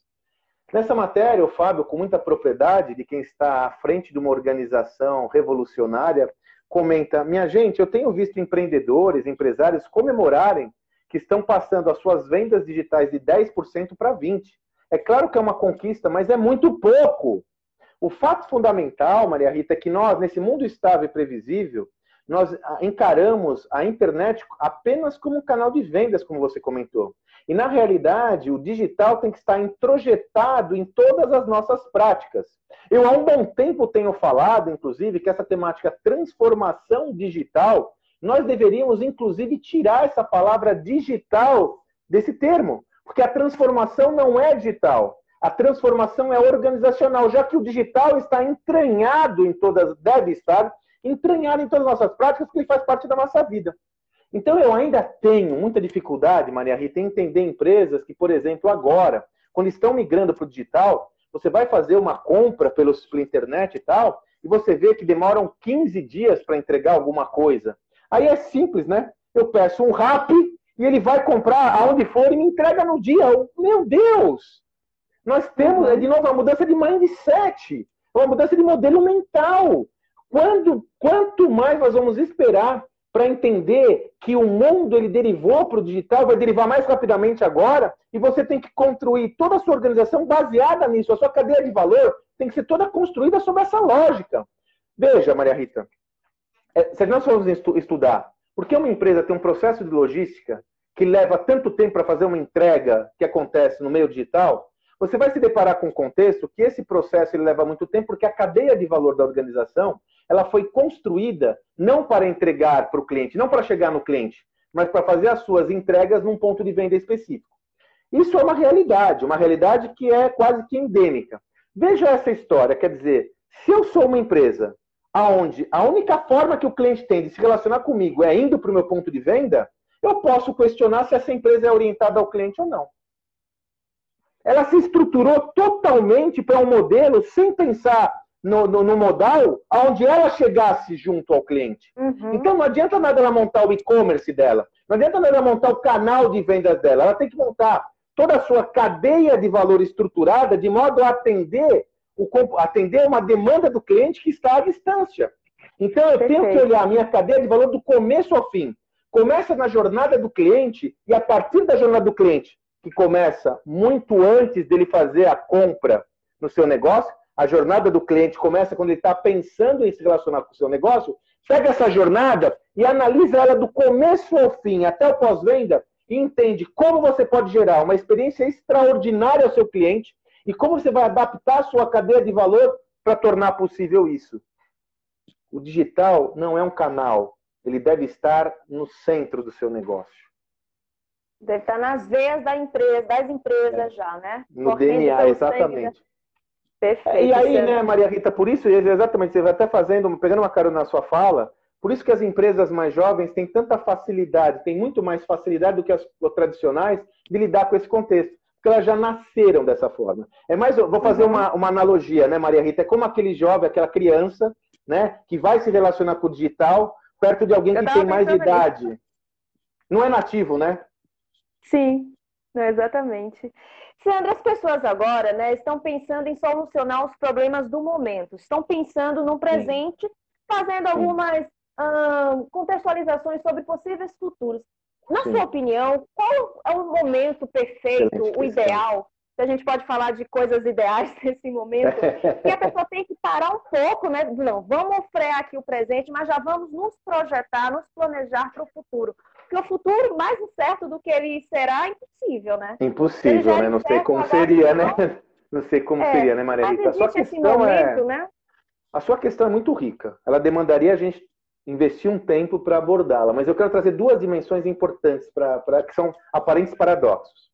Nessa matéria, o Fábio, com muita propriedade de quem está à frente de uma organização revolucionária, comenta: Minha gente, eu tenho visto empreendedores, empresários comemorarem que estão passando as suas vendas digitais de 10% para 20%. É claro que é uma conquista, mas é muito pouco. O fato fundamental, Maria Rita, é que nós, nesse mundo estável e previsível, nós encaramos a internet apenas como um canal de vendas, como você comentou. E, na realidade, o digital tem que estar introjetado em todas as nossas práticas. Eu, há um bom tempo, tenho falado, inclusive, que essa temática transformação digital, nós deveríamos, inclusive, tirar essa palavra digital desse termo. Porque a transformação não é digital. A transformação é organizacional, já que o digital está entranhado em todas, deve estar entranhado em todas as nossas práticas, porque ele faz parte da nossa vida. Então, eu ainda tenho muita dificuldade, Maria Rita, em entender empresas que, por exemplo, agora, quando estão migrando para o digital, você vai fazer uma compra pelo, pela internet e tal, e você vê que demoram 15 dias para entregar alguma coisa. Aí é simples, né? Eu peço um rap e ele vai comprar aonde for e me entrega no dia. Meu Deus! Nós temos, é de novo, uma mudança de mindset, uma mudança de modelo mental. Quando, quanto mais nós vamos esperar para entender que o mundo ele derivou para o digital, vai derivar mais rapidamente agora, e você tem que construir toda a sua organização baseada nisso. A sua cadeia de valor tem que ser toda construída sobre essa lógica. Veja, Maria Rita, É, se nós formos estudar por que uma empresa tem um processo de logística que leva tanto tempo para fazer uma entrega que acontece no meio digital, você vai se deparar com um contexto que esse processo ele leva muito tempo porque a cadeia de valor da organização ela foi construída não para entregar para o cliente, não para chegar no cliente, mas para fazer as suas entregas num ponto de venda específico. Isso é uma realidade, uma realidade que é quase que endêmica. Veja essa história, quer dizer, se eu sou uma empresa aonde a única forma que o cliente tem de se relacionar comigo é indo para o meu ponto de venda, eu posso questionar se essa empresa é orientada ao cliente ou não. Ela se estruturou totalmente para um modelo sem pensar no, no, no, modal onde ela chegasse junto ao cliente. Uhum. Então não adianta nada ela montar o e-commerce dela, não adianta nada ela montar o canal de vendas dela, ela tem que montar toda a sua cadeia de valor estruturada de modo a atender, o, atender uma demanda do cliente que está à distância. Então eu Perfeito. tenho que olhar a minha cadeia de valor do começo ao fim. Começa na jornada do cliente e a partir da jornada do cliente, que começa muito antes dele fazer a compra no seu negócio, a jornada do cliente começa quando ele está pensando em se relacionar com o seu negócio, pega essa jornada e analisa ela do começo ao fim, até o pós-venda, e entende como você pode gerar uma experiência extraordinária ao seu cliente e como você vai adaptar a sua cadeia de valor para tornar possível isso. O digital não é um canal, ele deve estar no centro do seu negócio. Deve estar nas veias da empresa, das empresas é. já, né? No Correndo DNA, exatamente. Perfeito. E aí, né, Maria Rita, por isso, exatamente, você vai até fazendo, pegando uma carona na sua fala, por isso que as empresas mais jovens têm tanta facilidade, têm muito mais facilidade do que as tradicionais de lidar com esse contexto. Porque elas já nasceram dessa forma. É mais, vou fazer uhum. uma, uma analogia, né, Maria Rita? É como aquele jovem, aquela criança, né, que vai se relacionar com o digital perto de alguém que tem mais idade. Isso. Não é nativo, né? Sim, exatamente. Sandra, as pessoas agora né, estão pensando em solucionar os problemas do momento, estão pensando no presente, Sim. fazendo algumas contextualizações sobre possíveis futuros. Na Sim. sua opinião, qual é o momento perfeito, Excelente o ideal? Se a gente pode falar de coisas ideais nesse momento, que a pessoa tem que parar um pouco, né? Não, vamos frear aqui o presente, mas já vamos nos projetar, nos planejar para o futuro. Porque o futuro, mais incerto do que ele será, é impossível, né? Impossível, né? Não sei como seria, né? Não sei como é, seria, né, Maria Rita? A sua questão momento, é... Né? A sua questão é muito rica. Ela demandaria a gente investir um tempo para abordá-la, mas eu quero trazer duas dimensões importantes para que são aparentes paradoxos.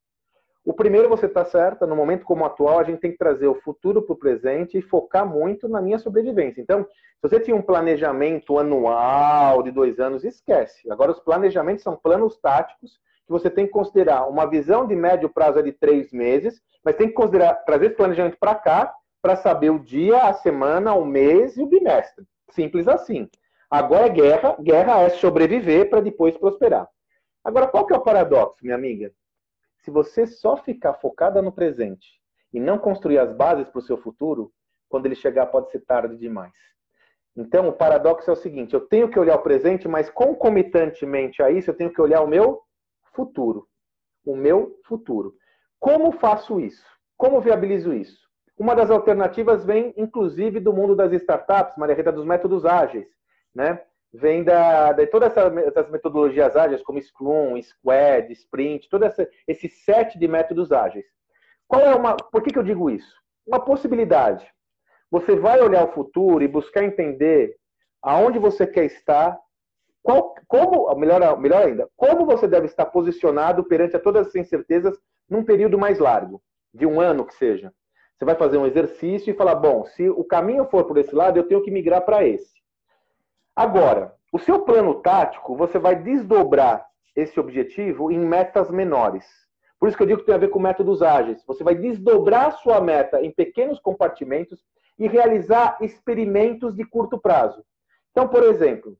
O primeiro, você está certa, no momento como atual, a gente tem que trazer o futuro para o presente e focar muito na minha sobrevivência. Então, se você tinha um planejamento anual de dois anos, esquece. Agora, os planejamentos são planos táticos que você tem que considerar. Uma visão de médio prazo é de três meses, mas tem que considerar, trazer esse planejamento para cá para saber o dia, a semana, o mês e o bimestre. Simples assim. Agora é guerra, guerra é sobreviver para depois prosperar. Agora, qual que é o paradoxo, minha amiga? Se você só ficar focada no presente e não construir as bases para o seu futuro, quando ele chegar pode ser tarde demais. Então, o paradoxo é o seguinte: eu tenho que olhar o presente, mas concomitantemente a isso, eu tenho que olhar o meu futuro. O meu futuro. Como faço isso? Como viabilizo isso? Uma das alternativas vem, inclusive, do mundo das startups, Maria Rita, dos métodos ágeis né? Vem da, de todas essas metodologias ágeis, como Scrum, Squad, Sprint, todo essa, esse set de métodos ágeis. Qual é uma. Por que, que eu digo isso? Uma possibilidade. Você vai olhar o futuro e buscar entender aonde você quer estar, qual, como, melhor, melhor ainda, como você deve estar posicionado perante a todas as incertezas num período mais largo, de um ano que seja. Você vai fazer um exercício e falar: bom, se o caminho for por esse lado, eu tenho que migrar para esse. Agora, o seu plano tático, você vai desdobrar esse objetivo em metas menores. Por isso que eu digo que tem a ver com métodos ágeis. Você vai desdobrar sua meta em pequenos compartimentos e realizar experimentos de curto prazo. Então, por exemplo,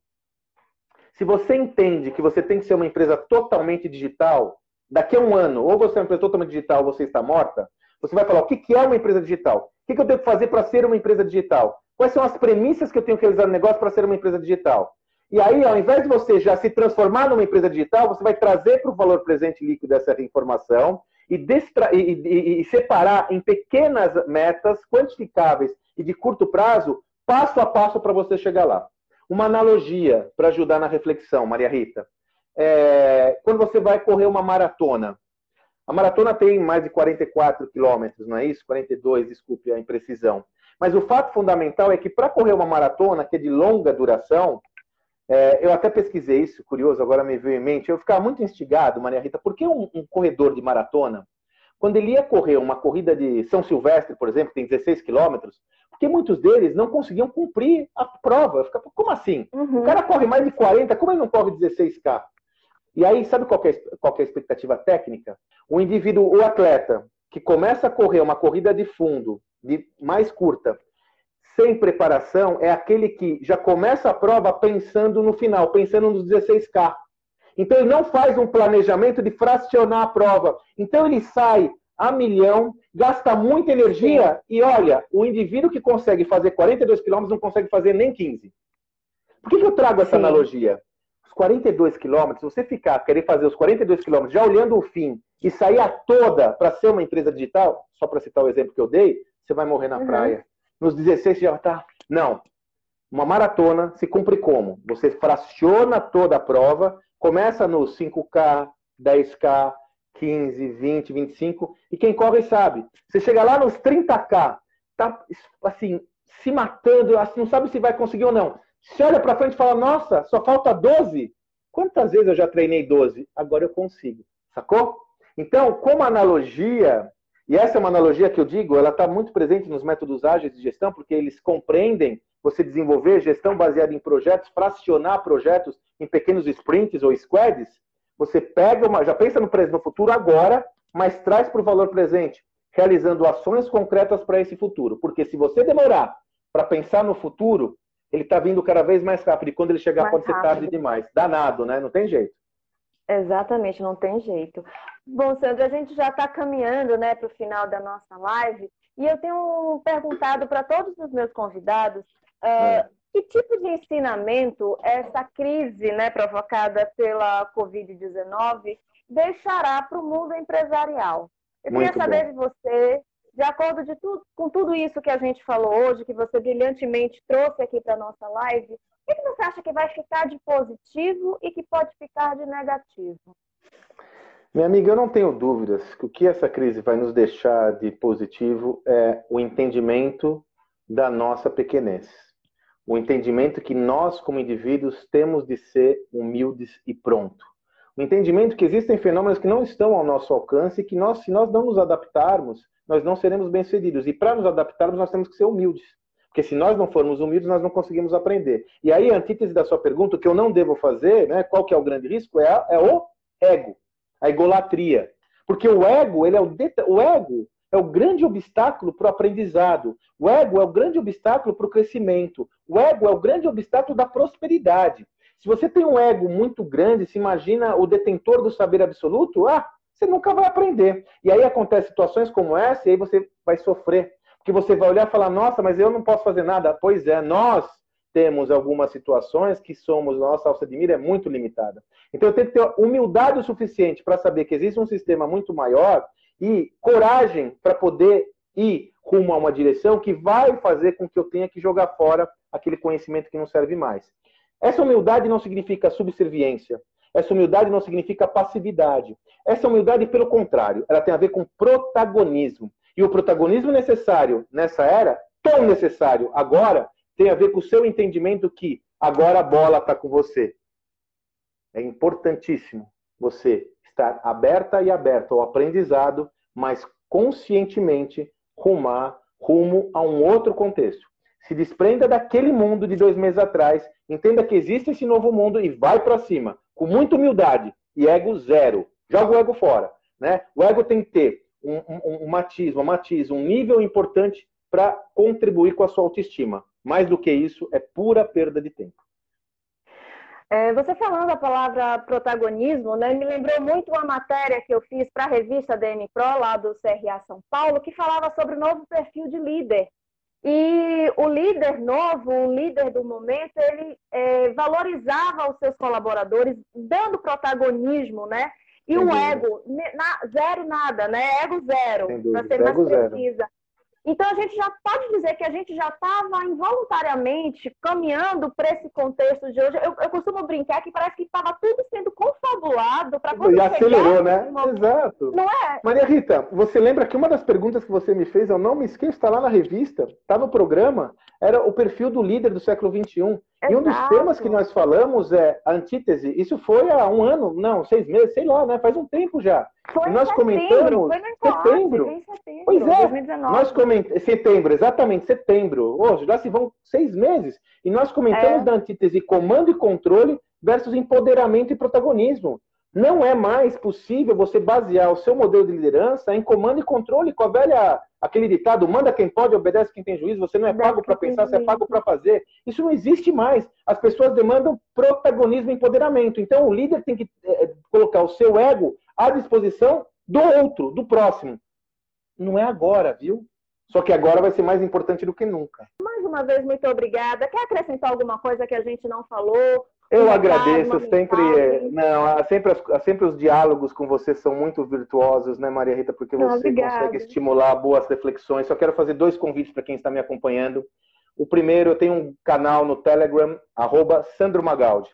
se você entende que você tem que ser uma empresa totalmente digital, daqui a um ano, ou você é uma empresa totalmente digital ou você está morta, você vai falar: o que é uma empresa digital? O que eu tenho que fazer para ser uma empresa digital? Quais são as premissas que eu tenho que realizar no negócio para ser uma empresa digital? E aí, ao invés de você já se transformar numa empresa digital, você vai trazer para o valor presente líquido essa informação e, e, e, e, separar em pequenas metas quantificáveis e de curto prazo, passo a passo para você chegar lá. Uma analogia para ajudar na reflexão, Maria Rita. É, quando você vai correr uma maratona, a maratona tem mais de 44 quilômetros, não é isso? 42, desculpe a imprecisão. Mas o fato fundamental é que para correr uma maratona, que é de longa duração, é, eu até pesquisei isso, curioso, agora me veio em mente. Eu ficava muito instigado, Maria Rita, por que um, um corredor de maratona, quando ele ia correr uma corrida de São Silvestre, por exemplo, que tem 16 quilômetros, porque muitos deles não conseguiam cumprir a prova. Eu ficava, como assim? Uhum. O cara corre mais de 40, como ele não corre 16K? E aí, sabe qual é, qual é a expectativa técnica? O indivíduo, o atleta, que começa a correr uma corrida de fundo, de mais curta, sem preparação é aquele que já começa a prova pensando no final, pensando nos 16K. Então ele não faz um planejamento de fracionar a prova. Então ele sai a milhão, gasta muita energia e olha, o indivíduo que consegue fazer 42 quilômetros não consegue fazer nem 15. Por que, que eu trago essa Sim. analogia? Os 42 quilômetros, se você ficar, querer fazer os 42 quilômetros já olhando o fim e sair a toda para ser uma empresa digital, só para citar o exemplo que eu dei, você vai morrer na uhum. praia nos 16 já está. Não. Uma maratona se cumpre como? Você fraciona toda a prova, começa nos 5K, 10K, 15, 20, 25, e quem corre sabe. Você chega lá nos 30K, tá assim, se matando, não sabe se vai conseguir ou não. Você olha para frente e fala: Nossa, só falta 12? Quantas vezes eu já treinei 12? Agora eu consigo. Sacou? Então, como analogia, e essa é uma analogia que eu digo, ela está muito presente nos métodos ágeis de gestão, porque eles compreendem você desenvolver gestão baseada em projetos, fracionar projetos em pequenos sprints ou squads. Você pega uma, já pensa no, no futuro agora, mas traz para o valor presente, realizando ações concretas para esse futuro. Porque se você demorar para pensar no futuro, ele está vindo cada vez mais rápido. E quando ele chegar, mais pode rápido. ser tarde demais. Danado, né? Não tem jeito. Exatamente, não tem jeito. Bom, Sandra, a gente já está caminhando né, para o final da nossa live e eu tenho perguntado para todos os meus convidados uh, que tipo de ensinamento essa crise né, provocada pela Covid-19 deixará para o mundo empresarial. Eu Muito queria saber bom. de você, de acordo de com tudo isso que a gente falou hoje, que você brilhantemente trouxe aqui para a nossa live, o que você acha que vai ficar de positivo e que pode ficar de negativo? Minha amiga, eu não tenho dúvidas que o que essa crise vai nos deixar de positivo é o entendimento da nossa pequenez. O entendimento que nós, como indivíduos, temos de ser humildes e pronto. O entendimento que existem fenômenos que não estão ao nosso alcance e que nós, se nós não nos adaptarmos, nós não seremos bem-sucedidos. E para nos adaptarmos, nós temos que ser humildes. Porque se nós não formos humildes, nós não conseguimos aprender. E aí, a antítese da sua pergunta, o que eu não devo fazer, né, qual que é o grande risco, é, a, é o ego, a egolatria. Porque o ego, ele é o, o ego é o grande obstáculo para o aprendizado. O ego é o grande obstáculo para o crescimento. O ego é o grande obstáculo da prosperidade. Se você tem um ego muito grande, se imagina o detentor do saber absoluto, ah, você nunca vai aprender. E aí acontecem situações como essa, e aí você vai sofrer que você vai olhar e falar, nossa, mas eu não posso fazer nada. Pois é, nós temos algumas situações que somos, nossa alça de mira é muito limitada. Então eu tenho que ter humildade o suficiente para saber que existe um sistema muito maior e coragem para poder ir rumo a uma direção que vai fazer com que eu tenha que jogar fora aquele conhecimento que não serve mais. Essa humildade não significa subserviência. Essa humildade não significa passividade. Essa humildade, pelo contrário, ela tem a ver com protagonismo. E o protagonismo necessário nessa era, tão necessário agora, tem a ver com o seu entendimento que agora a bola está com você. É importantíssimo você estar aberta e aberto ao aprendizado, mas conscientemente rumar rumo a um outro contexto. Se desprenda daquele mundo de dois meses atrás, entenda que existe esse novo mundo e vai para cima, com muita humildade e ego zero. Joga o ego fora. Né? O ego tem que ter um, um, um matiz, um matiz, um nível importante para contribuir com a sua autoestima. Mais do que isso, é pura perda de tempo. É, você falando a palavra protagonismo, né, me lembrou muito uma matéria que eu fiz para a revista DM Pro, lá do CRA São Paulo, que falava sobre o novo perfil de líder. E o líder novo, o líder do momento, ele é, valorizava os seus colaboradores, dando protagonismo, né? E o ego, na, zero nada, né? Ego zero, para ser mais precisa. Zero. Então, a gente já pode dizer que a gente já estava involuntariamente caminhando para esse contexto de hoje. Eu, eu, costumo brincar que parece que estava tudo sendo confabulado para quando E acelerou, né? Exato. Não é? Maria Rita, você lembra que uma das perguntas que você me fez, eu não me esqueço, está lá na revista, está no programa, era o perfil do líder do século XXI. Exato. E um dos temas que nós falamos é a antítese. Isso foi há um ano, não, seis meses, sei lá, né? Faz um tempo já. Foi e nós setembro, comentamos. Foi setembro. Foi em setembro. Pois é. 2019. Nós coment... Setembro, exatamente, setembro. Hoje já se vão seis meses. E nós comentamos é. da antítese comando e controle versus empoderamento e protagonismo. Não é mais possível você basear o seu modelo de liderança em comando e controle com a velha, aquele ditado, manda quem pode, obedece quem tem juízo, você não é pago para pensar, você é pago para fazer. Isso não existe mais. As pessoas demandam protagonismo e empoderamento. Então o líder tem que é, colocar o seu ego à disposição do outro, do próximo. Não é agora, viu? Só que agora vai ser mais importante do que nunca. Mais uma vez, muito obrigada. Quer acrescentar alguma coisa que a gente não falou? Eu agradeço sempre, é, não, sempre, sempre os diálogos com você são muito virtuosos, né, Maria Rita, porque você consegue estimular boas reflexões. Só quero fazer dois convites para quem está me acompanhando. O primeiro, eu tenho um canal no Telegram, arroba Sandro Magaldi.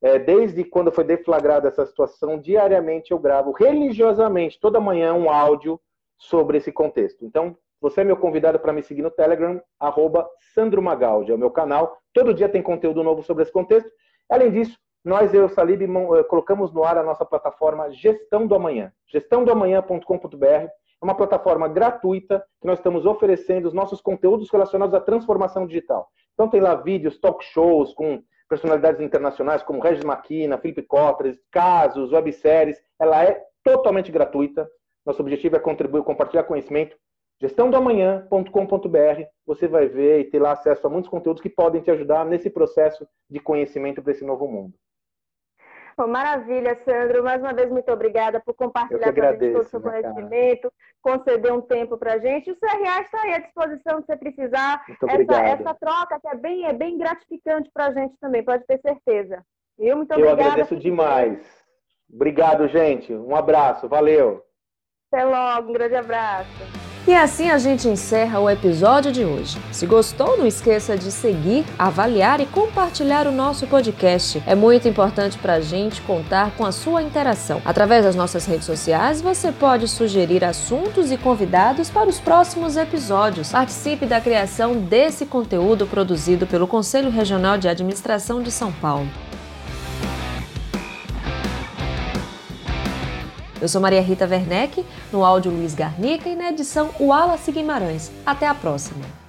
É, desde quando foi deflagrada essa situação, diariamente eu gravo religiosamente, toda manhã, um áudio sobre esse contexto. Então, você é meu convidado para me seguir no Telegram, arroba Sandro Magaldi, é o meu canal. Todo dia tem conteúdo novo sobre esse contexto. Além disso, nós, eu Salib, eh, colocamos no ar a nossa plataforma Gestão do Amanhã, gestãodoamanhã.com.br. É uma plataforma gratuita que nós estamos oferecendo os nossos conteúdos relacionados à transformação digital. Então tem lá vídeos, talk shows com personalidades internacionais como Regis Maquina, Felipe Cotres, casos, webséries. Ela é totalmente gratuita. Nosso objetivo é contribuir, compartilhar conhecimento gestãodoamanhã.com.br, você vai ver e ter lá acesso a muitos conteúdos que podem te ajudar nesse processo de conhecimento para esse novo mundo. Bom, maravilha, Sandro. Mais uma vez, muito obrigada por compartilhar com a gente todo o seu conhecimento, cara. conceder um tempo para a gente. O CRA está aí à disposição se você precisar. Essa, essa, troca que é bem, é bem gratificante para a gente também, pode ter certeza. Eu, muito obrigada. Eu agradeço demais. Obrigado, gente. Um abraço. Valeu. Até logo. Um grande abraço. E assim a gente encerra o episódio de hoje. Se gostou, não esqueça de seguir, avaliar e compartilhar o nosso podcast. É muito importante para a gente contar com a sua interação. Através das nossas redes sociais, você pode sugerir assuntos e convidados para os próximos episódios. Participe da criação desse conteúdo produzido pelo Conselho Regional de Administração de São Paulo. Eu sou Maria Rita Werneck, no áudio Luiz Garnica e na edição Wallace Guimarães. Até a próxima!